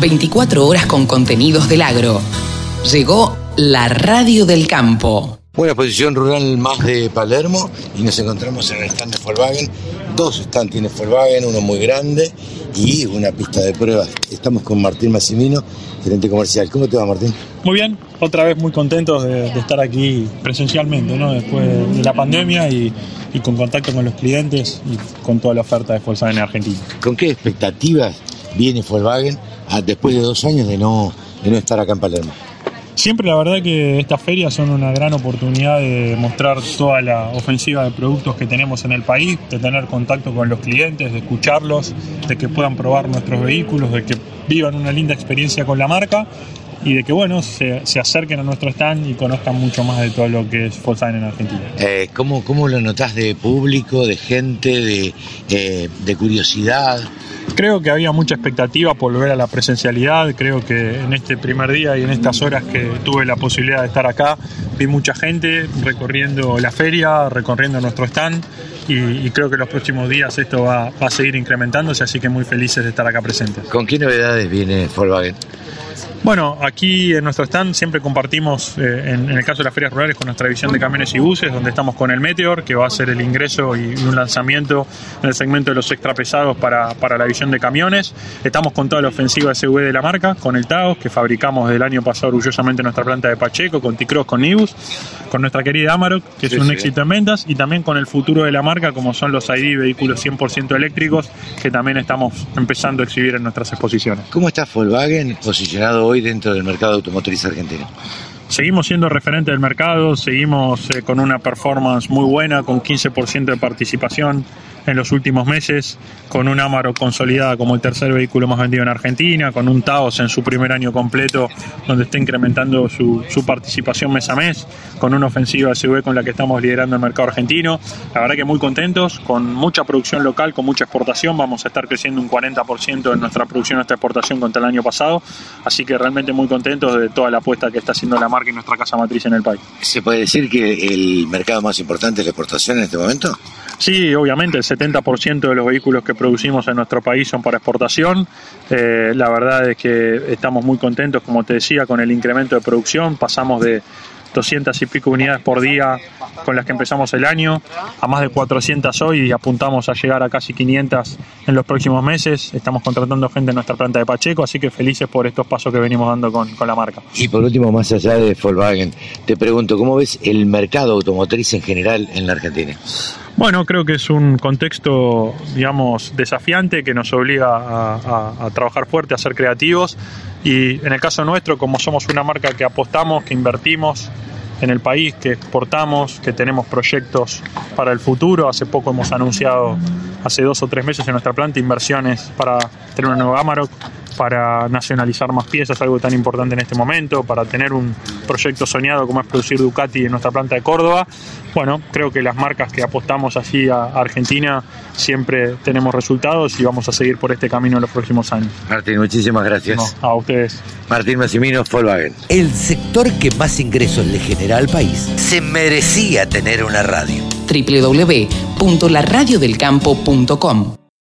24 horas con contenidos del agro. Llegó la radio del campo. Buena posición rural más de Palermo y nos encontramos en el stand de Volkswagen. Dos stands tiene Volkswagen, uno muy grande y una pista de pruebas. Estamos con Martín Massimino, gerente comercial. ¿Cómo te va, Martín? Muy bien, otra vez muy contentos de, estar aquí presencialmente, ¿no? después de la pandemia y, con contacto con los clientes y con toda la oferta de Volkswagen en Argentina. ¿Con qué expectativas viene Volkswagen después de dos años de no, de no estar acá en Palermo? Siempre la verdad que estas ferias son una gran oportunidad de mostrar toda la ofensiva de productos que tenemos en el país, de tener contacto con los clientes, de escucharlos, de que puedan probar nuestros vehículos, de que vivan una linda experiencia con la marca y de que bueno se, acerquen a nuestro stand y conozcan mucho más de todo lo que es Volkswagen en Argentina. Eh, ¿cómo, ¿cómo, lo notas de público, de gente, de, eh, de curiosidad? Creo que había mucha expectativa por volver a la presencialidad, creo que en este primer día y en estas horas que tuve la posibilidad de estar acá, vi mucha gente recorriendo la feria, recorriendo nuestro stand y, creo que los próximos días esto va, va, a seguir incrementándose, así que muy felices de estar acá presentes. ¿Con qué novedades viene Volkswagen? Bueno, aquí en nuestro stand siempre compartimos, eh, en, el caso de las ferias rurales, con nuestra división de camiones y buses, donde estamos con el Meteor, que va a ser el ingreso y un lanzamiento en el segmento de los extrapesados para, para la división de camiones. Estamos con toda la ofensiva SV de la marca, con el Taos, que fabricamos del año pasado orgullosamente en nuestra planta de Pacheco, con T-Cross, con Nibus, con nuestra querida Amarok, que es un éxito en ventas, y también con el futuro de la marca, como son los ID vehículos 100% eléctricos, que también estamos empezando a exhibir en nuestras exposiciones. ¿Cómo está Volkswagen posicionado hoy? Dentro del mercado automotriz argentino? Seguimos siendo referente del mercado, seguimos eh, con una performance muy buena, con 15% de participación en los últimos meses, con un Amaro consolidada como el tercer vehículo más vendido en Argentina, con un Taos en su primer año completo, donde está incrementando su, participación mes a mes, con una ofensiva SUV con la que estamos liderando el mercado argentino. La verdad que muy contentos, con mucha producción local, con mucha exportación, vamos a estar creciendo un 40% en nuestra producción esta exportación contra el año pasado, así que realmente muy contentos de toda la apuesta que está haciendo la marca y nuestra casa matriz en el país. ¿Se puede decir que el mercado más importante es la exportación en este momento? Sí, obviamente, el 70% de los vehículos que producimos en nuestro país son para exportación. Eh, la verdad es que estamos muy contentos, como te decía, con el incremento de producción. Pasamos de 200 y pico unidades por día con las que empezamos el año, a más de 400 hoy y apuntamos a llegar a casi 500 en los próximos meses. Estamos contratando gente en nuestra planta de Pacheco, así que felices por estos pasos que venimos dando con, con la marca. Y por último, más allá de Volkswagen, te pregunto, ¿cómo ves el mercado automotriz en general en la Argentina? Bueno, creo que es un contexto, digamos, desafiante que nos obliga a, trabajar fuerte, a ser creativos. Y en el caso nuestro, como somos una marca que apostamos, que invertimos en el país, que exportamos, que tenemos proyectos para el futuro, hace poco hemos anunciado, hace dos o tres meses en nuestra planta, inversiones para tener una nueva Amarok, para nacionalizar más piezas, algo tan importante en este momento, para tener un proyecto soñado como es producir Ducati en nuestra planta de Córdoba. Bueno, creo que las marcas que apostamos así a Argentina siempre tenemos resultados y vamos a seguir por este camino en los próximos años. Martín, muchísimas gracias. a ustedes. Martín Massimino, Volkswagen. El sector que más ingresos le genera al país se merecía tener una radio. www.laradiodelcampo.com